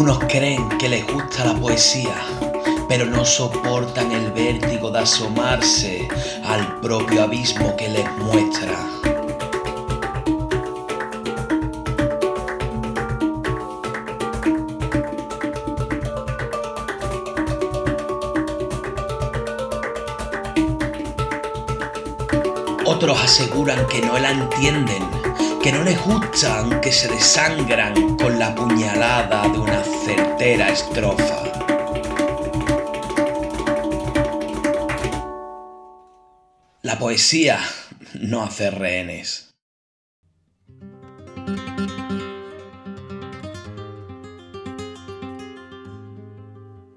Unos creen que les gusta la poesía, pero no soportan el vértigo de asomarse al propio abismo que les muestra. Otros aseguran que no la entienden, que no les gustan, que se desangran con la puñalada de una certera estrofa. La poesía no hace rehenes.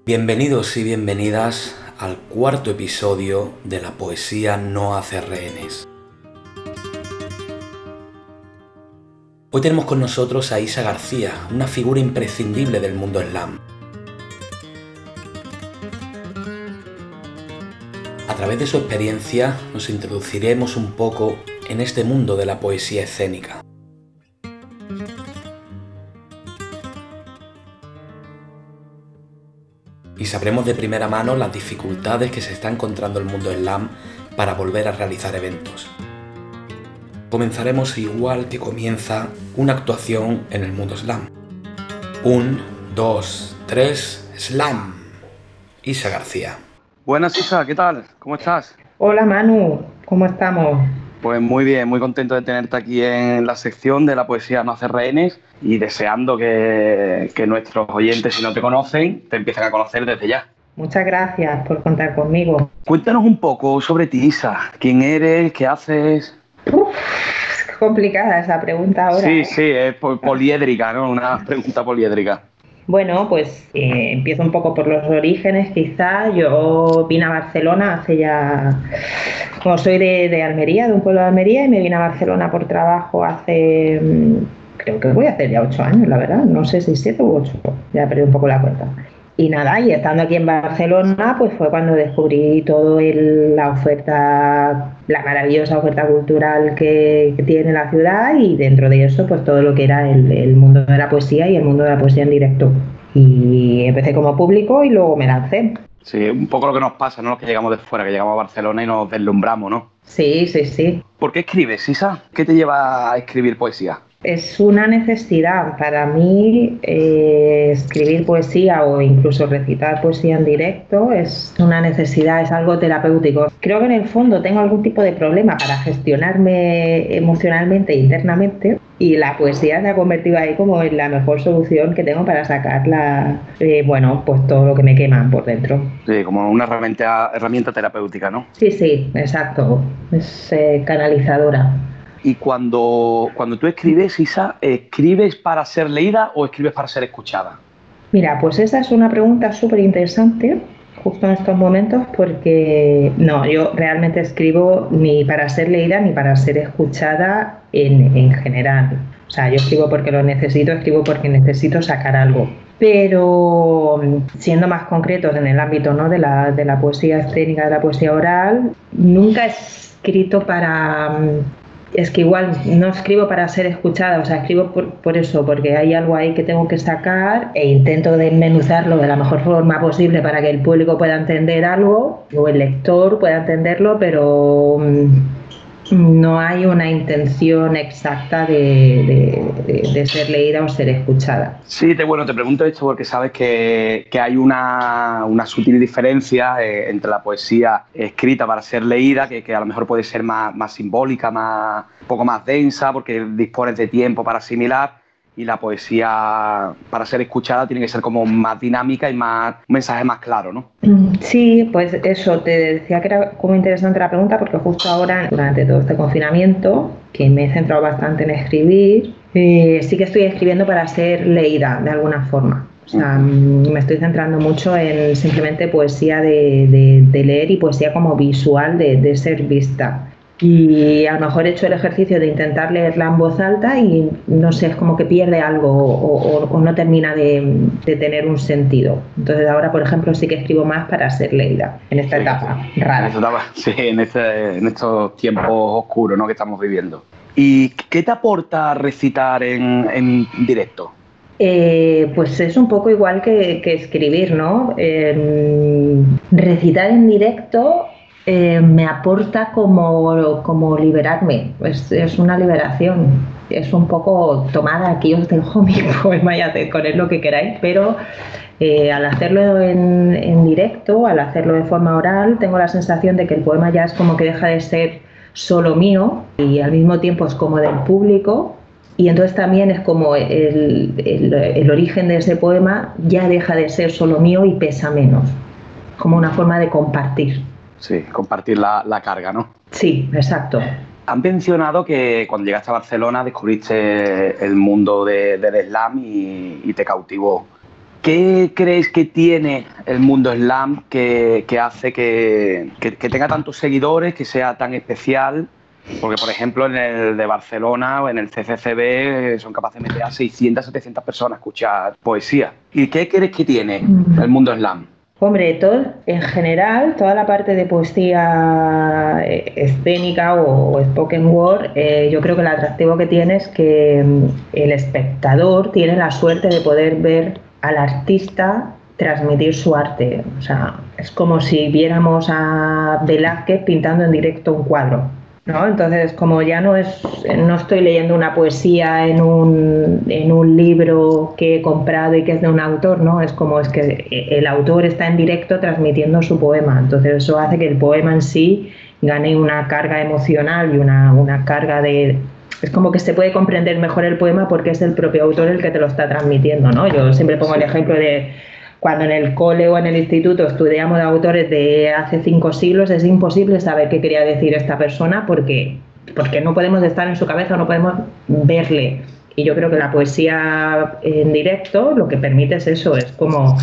Bienvenidos y bienvenidas al cuarto episodio de La poesía no hace rehenes. Hoy tenemos con nosotros a Isa García, una figura imprescindible del mundo slam. A través de su experiencia nos introduciremos un poco en este mundo de la poesía escénica. Y sabremos de primera mano las dificultades que se está encontrando el mundo slam para volver a realizar eventos comenzaremos igual que comienza una actuación en el mundo slam. Un, dos, tres, slam. Isa García. Buenas Isa, ¿qué tal? ¿Cómo estás? Hola Manu, ¿cómo estamos? Pues muy bien, muy contento de tenerte aquí en la sección de la poesía No hace rehenes y deseando que, que nuestros oyentes, si no te conocen, te empiecen a conocer desde ya. Muchas gracias por contar conmigo. Cuéntanos un poco sobre ti, Isa. ¿Quién eres? ¿Qué haces? complicada esa pregunta ahora. Sí, sí, es poliédrica, ¿no? Una pregunta poliédrica. Bueno, pues eh, empiezo un poco por los orígenes, quizá. Yo vine a Barcelona hace ya, como soy de, Almería, de un pueblo de Almería, y me vine a Barcelona por trabajo hace, mm, creo que voy a hacer ya ocho años, la verdad. No sé si siete u ocho, ya perdí un poco la cuenta. Y nada, y estando aquí en Barcelona, pues fue cuando descubrí todo la oferta, la maravillosa oferta cultural que, tiene la ciudad y dentro de eso, pues todo lo que era el, mundo de la poesía y el mundo de la poesía en directo. Y empecé como público y luego me lancé. Sí, un poco lo que nos pasa, ¿no? Los que llegamos de fuera, que llegamos a Barcelona y nos deslumbramos, ¿no? Sí, sí, sí. ¿Por qué escribes, Isa? ¿Qué te lleva a escribir poesía? Es una necesidad para mí eh, escribir poesía o incluso recitar poesía en directo es una necesidad, es algo terapéutico. Creo que en el fondo tengo algún tipo de problema para gestionarme emocionalmente e internamente y la poesía se ha convertido ahí como en la mejor solución que tengo para sacar la, eh, bueno, pues todo lo que me quema por dentro. Sí, como una herramienta, herramienta terapéutica, ¿no? Sí, sí, exacto. Es eh, canalizadora. Y cuando, cuando tú escribes, Isa, ¿escribes para ser leída o escribes para ser escuchada? Mira, pues esa es una pregunta súper interesante justo en estos momentos porque no, yo realmente escribo ni para ser leída ni para ser escuchada en, en general. O sea, yo escribo porque lo necesito, escribo porque necesito sacar algo. Pero siendo más concretos en el ámbito ¿no? de, la, de la poesía escénica, de la poesía oral, nunca he escrito para, es que igual no escribo para ser escuchada, o sea, escribo por, eso, porque hay algo ahí que tengo que sacar e intento desmenuzarlo de la mejor forma posible para que el público pueda entender algo o el lector pueda entenderlo, pero mm, no hay una intención exacta de, ser leída o ser escuchada. Sí, te, bueno, te pregunto esto porque sabes que, hay una, sutil diferencia eh, entre la poesía escrita para ser leída, que, a lo mejor puede ser más, más simbólica, más, un poco más densa, porque dispones de tiempo para asimilar y la poesía para ser escuchada tiene que ser como más dinámica y más un mensaje más claro, ¿no? Mm, sí, pues eso, te decía que era como interesante la pregunta porque justo ahora, durante todo este confinamiento, que me he centrado bastante en escribir, eh, sí que estoy escribiendo para ser leída de alguna forma. O sea, mm, me estoy centrando mucho en simplemente poesía de, leer y poesía como visual de, de ser vista y a lo mejor he hecho el ejercicio de intentar leerla en voz alta y no sé, es como que pierde algo o, no termina de, tener un sentido. Entonces ahora, por ejemplo, sí que escribo más para ser leída en esta etapa rara. sí, en, este, en estos tiempos oscuros ¿no? que estamos viviendo. ¿Y qué te aporta recitar en, en directo? Eh, pues es un poco igual que, escribir, ¿no? Recitar en directo eh, me aporta como, como liberarme, es, una liberación. Es un poco tomada, aquí os dejo mi poema y haced con él lo que queráis, pero eh, al hacerlo en, en, directo, al hacerlo de forma oral, tengo la sensación de que el poema ya es como que deja de ser solo mío y al mismo tiempo es como del público y entonces también es como el, el, origen de ese poema ya deja de ser solo mío y pesa menos, como una forma de compartir. Sí, compartir la, la carga, ¿no? Sí, exacto. Han mencionado que cuando llegaste a Barcelona descubriste el mundo de, del slam y, y, te cautivó. ¿Qué crees que tiene el mundo slam que, que hace que, que, tenga tantos seguidores, que sea tan especial porque, por ejemplo, en el de Barcelona o en el CCCB eh, son capaces de meter a 600, 700 personas a escuchar poesía. ¿Y qué crees que tiene mm. el mundo slam? Hombre, todo, en general, toda la parte de poesía eh, escénica o, spoken word, eh, yo creo que el atractivo que tiene es que mm, el espectador tiene la suerte de poder ver al artista transmitir su arte. O sea, es como si viéramos a Velázquez pintando en directo un cuadro. ¿No? Entonces, como ya no es, no estoy leyendo una poesía en un, en un libro que he comprado y que es de un autor, ¿no? Es como es que el autor está en directo transmitiendo su poema. Entonces, eso hace que el poema en sí gane una carga emocional y una, una carga de, es como que se puede comprender mejor el poema porque es el propio autor el que te lo está transmitiendo, ¿no? Yo siempre pongo el ejemplo de cuando en el cole o en el instituto estudiamos autores de hace cinco siglos, es imposible saber qué quería decir esta persona porque, porque no podemos estar en su cabeza, no podemos verle. Y yo creo que la poesía en directo lo que permite es eso, es como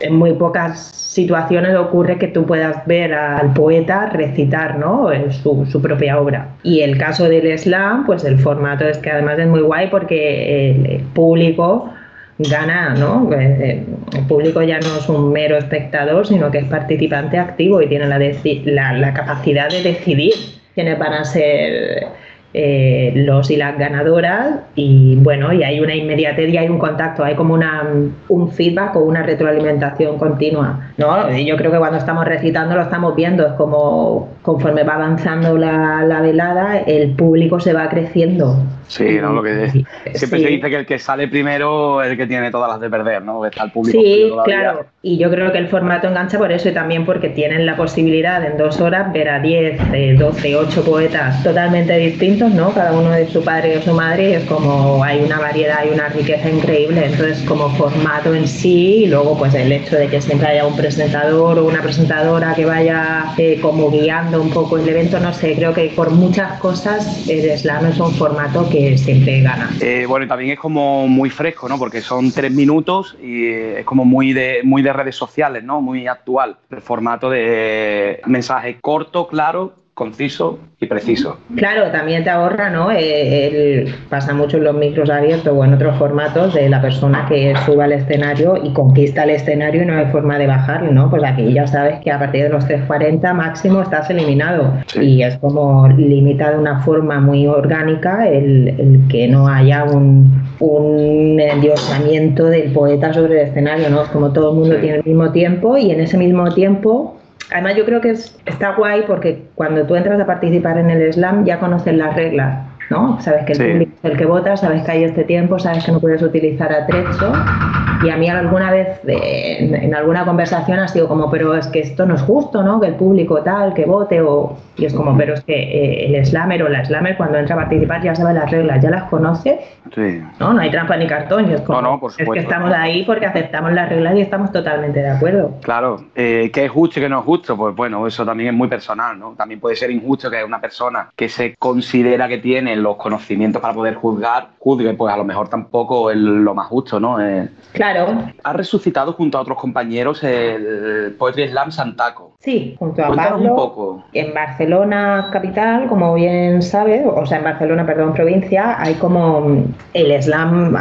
en muy pocas situaciones ocurre que tú puedas ver al poeta recitar ¿no? su, su, propia obra. Y el caso del slam, pues el formato es que además es muy guay porque el público gana, ¿no? Eh, eh, el público ya no es un mero espectador, sino que es participante activo y tiene la capacidad de decidir quiénes van a ser eh, los y las ganadoras y bueno, y hay una inmediatez y hay un contacto, hay como una, un feedback o una retroalimentación continua, ¿no? Y yo creo que cuando estamos recitando lo estamos viendo, es como conforme va avanzando la, la velada, el público se va creciendo. Sí, ¿no? Lo que siempre se dice que el que sale primero es el que tiene todas las de perder, ¿no? Está el público. Sí, claro. Y yo creo que el formato engancha por eso y también porque tienen la posibilidad en dos horas ver a 10, 12, 8 poetas totalmente distintos ¿no? Cada uno de su padre de su madre, y es como hay una variedad y una riqueza increíble. Entonces, como formato en sí, y luego pues el hecho de que siempre haya un presentador o una presentadora que vaya eh, como guiando un poco el evento, no sé, creo que por muchas cosas el slam es un formato que siempre gana. Eh, bueno, también es como muy fresco, ¿no? Porque son tres minutos y es como muy de, muy de redes sociales, ¿no? Muy actual. El formato de mensaje corto, claro, conciso y preciso. Claro, también te ahorra, ¿no? Eh, pasa mucho en los micros abiertos o en otros formatos de la persona que sube al escenario y conquista el escenario y no hay forma de bajarlo, ¿no? Pues aquí ya sabes que a partir de los 3.40 máximo estás eliminado y es como limita de una forma muy orgánica el, que no haya un, un endiosamiento del poeta sobre el escenario, ¿no? Es como todo el mundo tiene el mismo tiempo y en ese mismo tiempo Además, yo creo que está guay porque cuando tú entras a participar en el slam ya conoces las reglas, ¿no? Sabes que el público es el que vota, sabes que hay este tiempo, sabes que no puedes utilizar atrecho y a mí alguna vez en, alguna conversación ha sido como, pero es que esto no es justo, ¿no? Que el público tal, que vote, o... y es como, pero es que eh, el slammer o la slammer cuando entra a participar ya sabe las reglas, ya las conoce. Sí. No, no hay trampa ni cartón. es, como, no, por es que estamos ahí porque aceptamos las reglas y estamos totalmente de acuerdo. Claro, eh, ¿qué es justo y qué no es justo? Pues bueno, eso también es muy personal, ¿no? También puede ser injusto que una persona que se considera que tiene los conocimientos para poder juzgar, juzgue, pues a lo mejor tampoco es lo más justo, ¿no? Eh, claro ha resucitado junto a otros compañeros el Poetry Slam Santaco. Sí, junto a Pablo. un poco. En Barcelona capital, como bien sabes, o sea, en Barcelona, perdón, provincia, hay como el slam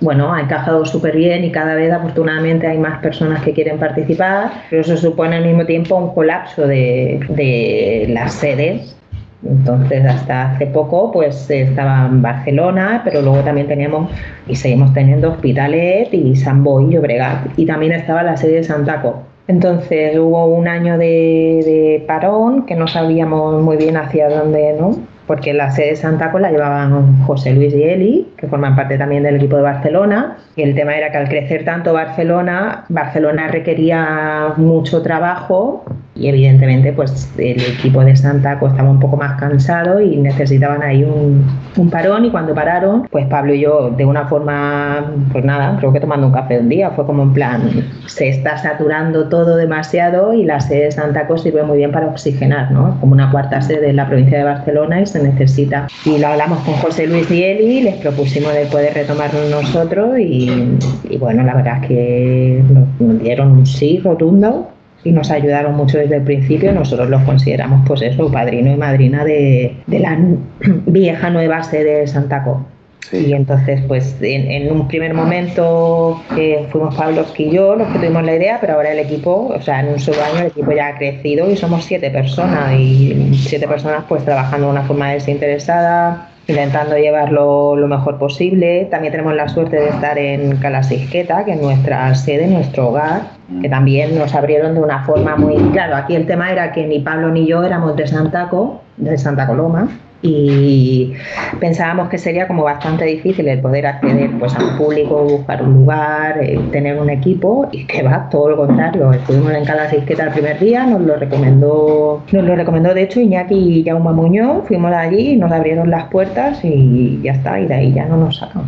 bueno, ha encajado súper bien y cada vez afortunadamente hay más personas que quieren participar, pero eso supone al mismo tiempo un colapso de, de las sedes Entonces, hasta hace poco, pues estaba en Barcelona, pero luego también teníamos y seguimos teniendo Hospitalet y San Boi y Llobregat. Y también estaba la sede de Santaco. Entonces hubo un año de, de parón que no sabíamos muy bien hacia dónde, ¿no? porque la sede de Santaco la llevaban José Luis y Eli, que forman parte también del equipo de Barcelona, y el tema era que al crecer tanto Barcelona, Barcelona requería mucho trabajo y evidentemente pues el equipo de Santaco estaba un poco más cansado y necesitaban ahí un, un, parón. Y cuando pararon pues Pablo y yo de una forma pues nada creo que tomando un café un día fue como en plan se está saturando todo demasiado y la sede de Santaco sirve muy bien para oxigenar ¿no? como una cuarta sede en la provincia de Barcelona y se necesita. Y lo hablamos con José Luis y Eli les propusimos de poder retomarlo nosotros y, y bueno la verdad es que nos dieron un sí rotundo y nos ayudaron mucho desde el principio. Nosotros los consideramos, pues eso, padrino y madrina de, de la vieja nueva sede de Santaco. Sí. Y entonces, pues en, en un primer momento eh, fuimos Pablo y yo los que tuvimos la idea, pero ahora el equipo, o sea, en un solo año el equipo ya ha crecido y somos siete personas y siete personas pues trabajando de una forma desinteresada, intentando llevarlo lo mejor posible. También tenemos la suerte de estar en Calasisqueta, que es nuestra sede, nuestro hogar, que también nos abrieron de una forma muy... Claro, aquí el tema era que ni Pablo ni yo éramos de Santaco, de Santa Coloma, y pensábamos que sería como bastante difícil el poder acceder pues a un público, buscar un lugar, eh, tener un equipo y que va todo lo contrario. Estuvimos en Calasisqueta el primer día, nos lo recomendó, nos lo recomendó de hecho Iñaki y Jaume Muñoz, fuimos allí, nos abrieron las puertas y ya está, y de ahí ya no nos sacan.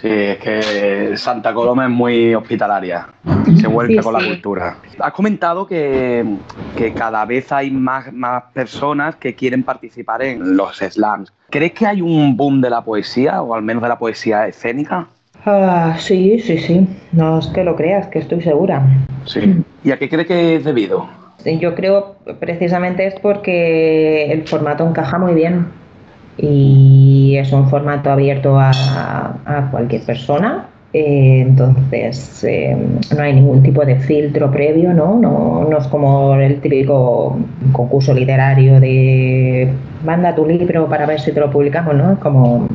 Sí, es que Santa Coloma es muy hospitalaria, se vuelve sí, con sí. la cultura. Has comentado que, que cada vez hay más, más, personas que quieren participar en los slams. ¿Crees que hay un boom de la poesía, o al menos de la poesía escénica? Uh, sí, sí, sí. No es que lo creas, que estoy segura. Sí. ¿Y a qué crees que es debido? Yo creo precisamente es porque el formato encaja muy bien y es un formato abierto a, a cualquier persona. Eh, entonces, eh, no hay ningún tipo de filtro previo, ¿no? ¿no? No es como el típico concurso literario de manda tu libro para ver si te lo publicamos, ¿no? Como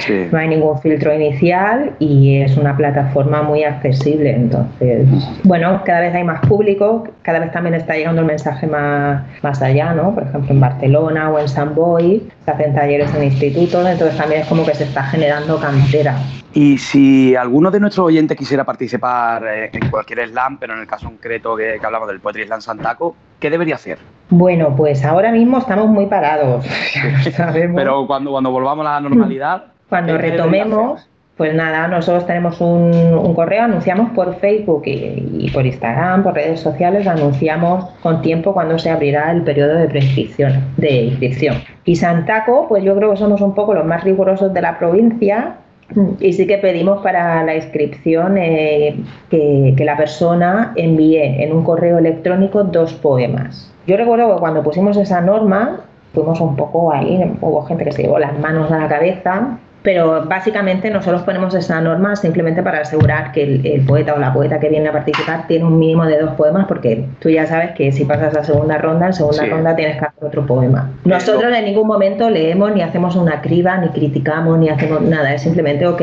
sí. no hay ningún filtro inicial y es una plataforma muy accesible. Entonces, bueno, cada vez hay más público, cada vez también está llegando el mensaje más, más allá, ¿no? Por ejemplo, en Barcelona o en San Boy se hacen talleres en institutos, entonces también es como que se está generando cantera. Y si alguno de nuestros oyentes quisiera participar en cualquier slam, pero en el caso concreto que, que hablamos del Poetry Slam Santaco, ¿qué debería hacer? Bueno, pues ahora mismo estamos muy parados. pero cuando, cuando volvamos a la normalidad. Cuando retomemos, pues nada, nosotros tenemos un, un correo, anunciamos por Facebook y, y, por Instagram, por redes sociales, anunciamos con tiempo cuando se abrirá el periodo de prescripción, de inscripción. Y Santaco, pues yo creo que somos un poco los más rigurosos de la provincia y sí que pedimos para la inscripción eh, que, que, la persona envíe en un correo electrónico dos poemas. Yo recuerdo que cuando pusimos esa norma, fuimos un poco ahí, hubo gente que se llevó las manos a la cabeza, pero básicamente nosotros ponemos esa norma simplemente para asegurar que el, el, poeta o la poeta que viene a participar tiene un mínimo de dos poemas, porque tú ya sabes que si pasas la segunda ronda, en segunda sí. ronda tienes que hacer otro poema. Nosotros en ningún momento leemos ni hacemos una criba, ni criticamos, ni hacemos nada, es simplemente, ok,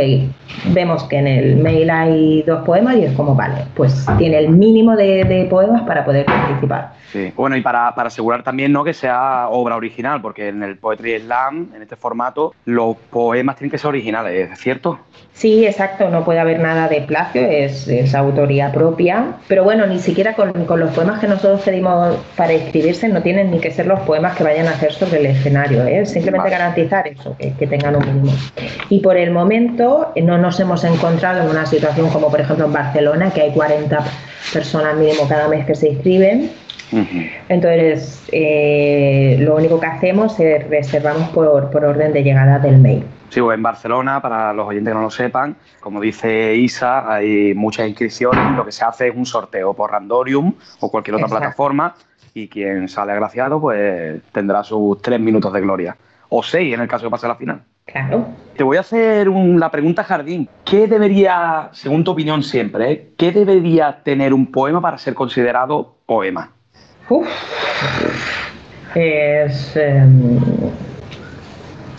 vemos que en el mail hay dos poemas y es como, vale, pues tiene el mínimo de, de poemas para poder participar. Sí. Bueno, y para, para, asegurar también ¿no? que sea obra original, porque en el Poetry Slam, en este formato, los poemas tienen que ser originales, ¿es cierto? Sí, exacto, no puede haber nada de plagio, es, es autoría propia. Pero bueno, ni siquiera con, con, los poemas que nosotros pedimos para inscribirse no tienen ni que ser los poemas que vayan a hacer sobre el escenario, ¿eh? simplemente vale. garantizar eso, que, que, tengan un mínimo. Y por el momento no nos hemos encontrado en una situación como por ejemplo en Barcelona, que hay 40 personas mínimo cada mes que se inscriben Uh -huh. Entonces, eh, lo único que hacemos es reservamos por, por, orden de llegada del mail. Sí, en Barcelona, para los oyentes que no lo sepan, como dice Isa, hay muchas inscripciones. Lo que se hace es un sorteo por Randorium o cualquier otra Exacto. plataforma y quien sale agraciado pues tendrá sus tres minutos de gloria. O seis en el caso de pase a la final. Claro. Te voy a hacer un, la pregunta jardín. ¿Qué debería, según tu opinión siempre, eh, qué debería tener un poema para ser considerado poema? Uf. Es, em,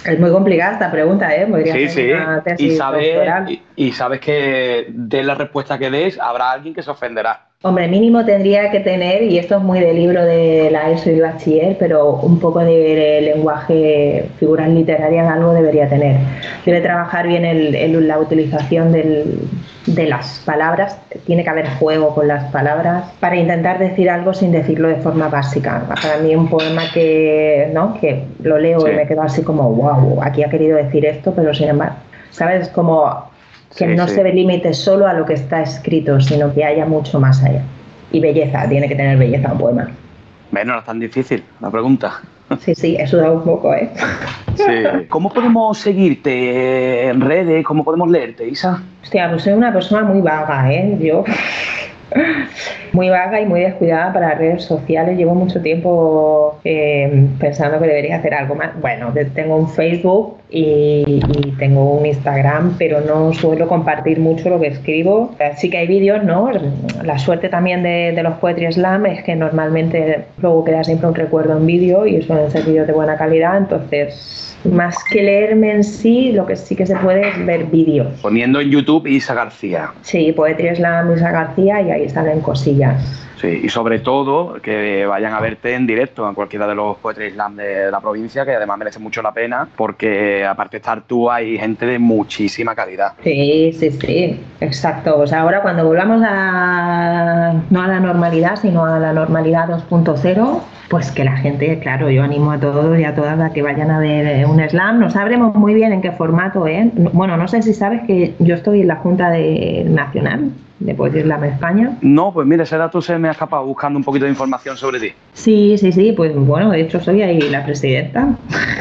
es muy complicada esta pregunta, ¿eh? sí, sí. y, sabes, y sabes que de la respuesta que des habrá alguien que se ofenderá. Hombre, mínimo tendría que tener, y esto es muy del libro de la ESO y bachiller, pero un poco de lenguaje, figuras literarias, algo debería tener. Debe trabajar bien el, la utilización de las palabras, tiene que haber juego con las palabras para intentar decir algo sin decirlo de forma básica. Para mí un poema que, ¿no? que lo leo y me quedo así como, wow, aquí ha querido decir esto, pero sin embargo, ¿sabes? Como que no se limite solo a lo que está escrito, sino que haya mucho más allá. Y belleza, tiene que tener belleza un poema. Bueno, no es tan difícil la pregunta. Sí, sí, eso da un poco, ¿eh? Sí. ¿Cómo podemos seguirte en redes? ¿Cómo podemos leerte, Isa? Hostia, pues soy una persona muy vaga, ¿eh? Yo muy vaga y muy descuidada para redes sociales. Llevo mucho tiempo eh, pensando que debería hacer algo más. Bueno, tengo un Facebook y, tengo un Instagram, pero no suelo compartir mucho lo que escribo. Sí que hay vídeos, ¿no? La suerte también de, de los Poetry Slam es que normalmente luego queda siempre un recuerdo en vídeo y suelen ser vídeos de buena calidad, entonces más que leerme en sí, lo que sí que se puede es ver vídeos. Poniendo en YouTube Isa García. Sí, Poetry Slam Isa García y ahí salen cosillas. Sí, y sobre todo que vayan a verte en directo en cualquiera de los Poetry Slam de la provincia, que además merece mucho la pena, porque aparte de estar tú, hay gente de muchísima calidad. Sí, sí, sí, exacto. O sea, ahora cuando volvamos a, no a la normalidad, sino a la normalidad 2.0, pues que la gente, claro, yo animo a todos y a todas a que vayan a ver eh, un slam. No sabremos muy bien en qué formato, ¿eh? Bueno, no sé si sabes que yo estoy en la Junta de Nacional de Poetry Slam España. No, pues mira, ese dato se me ha escapado buscando un poquito de información sobre ti. Sí, sí, sí, pues bueno, de hecho soy ahí la presidenta.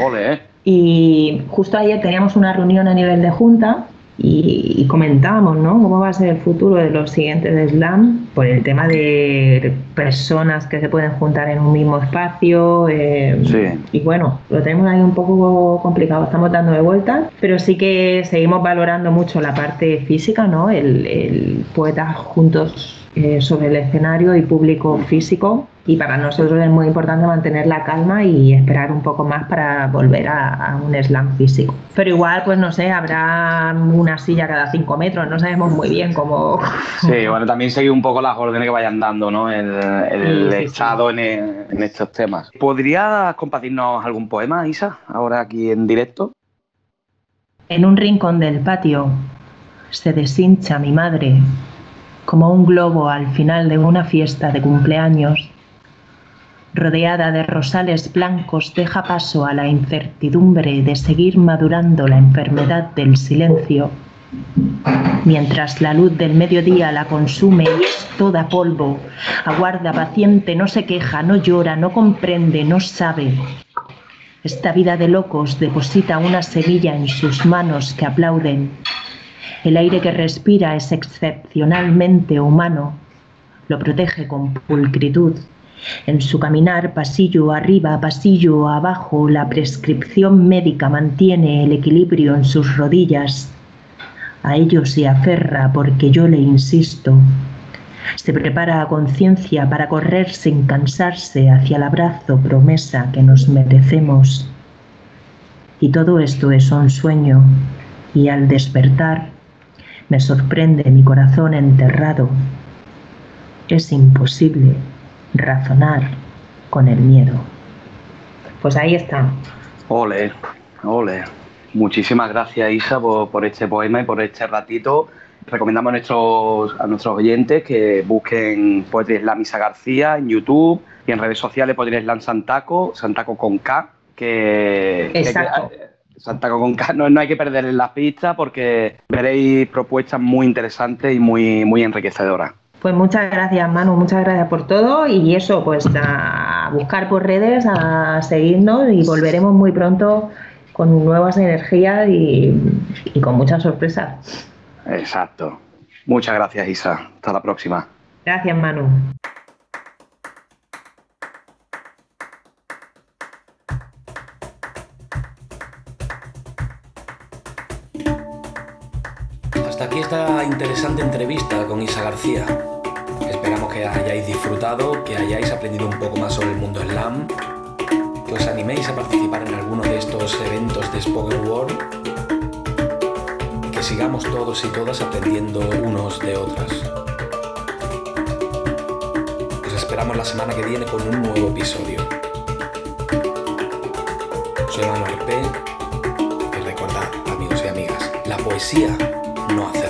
Ole, ¿eh? Y justo ayer teníamos una reunión a nivel de junta y, comentábamos ¿no? cómo va a ser el futuro de los siguientes de Slam por el tema de personas que se pueden juntar en un mismo espacio. Eh, sí. Y bueno, lo tenemos ahí un poco complicado, estamos dando de vueltas, pero sí que seguimos valorando mucho la parte física, ¿no? el, el poeta juntos eh, sobre el escenario y público físico y para nosotros es muy importante mantener la calma y esperar un poco más para volver a, un slam físico. Pero igual, pues no sé, habrá una silla cada cinco metros, no sabemos muy bien cómo... Sí, bueno, también seguir un poco las órdenes que vayan dando, ¿no? El, el Estado En, en estos temas. ¿Podrías compartirnos algún poema, Isa, ahora aquí en directo? En un rincón del patio se deshincha mi madre como un globo al final de una fiesta de cumpleaños rodeada de rosales blancos, deja paso a la incertidumbre de seguir madurando la enfermedad del silencio, mientras la luz del mediodía la consume y es toda polvo, aguarda paciente, no se queja, no llora, no comprende, no sabe. Esta vida de locos deposita una semilla en sus manos que aplauden. El aire que respira es excepcionalmente humano, lo protege con pulcritud en su caminar pasillo arriba, pasillo abajo, la prescripción médica mantiene el equilibrio en sus rodillas. A ello se aferra porque yo le insisto. Se prepara a conciencia para correr sin cansarse hacia el abrazo promesa que nos merecemos. Y todo esto es un sueño, y al despertar me sorprende mi corazón enterrado. Es imposible razonar con el miedo. Pues ahí está. Ole, ole. Muchísimas gracias Isa por, este poema y por este ratito. Recomendamos a nuestros, a nuestros oyentes que busquen Poetry Slam Isa García en YouTube y en redes sociales Poetry Slam Santaco, Santaco con K, que... Exacto. Santaco con K, no, hay que perder las pistas porque veréis propuestas muy interesantes y muy, muy enriquecedoras. Pues muchas gracias, Manu, muchas gracias por todo y eso, pues a buscar por redes, a seguirnos y volveremos muy pronto con nuevas energías y, y con muchas sorpresas. Exacto. Muchas gracias, Isa. Hasta la próxima. Gracias, Manu. Hasta aquí esta interesante entrevista con Isa García. Esperamos que hayáis disfrutado, que hayáis aprendido un poco más sobre el mundo slam que os animéis a participar en alguno de estos eventos de Spoken Word y que sigamos todos y todas aprendiendo unos de otras. Os esperamos la semana que viene con un nuevo episodio. Soy Manuel P. Y recordad, amigos y amigas, la poesía no hace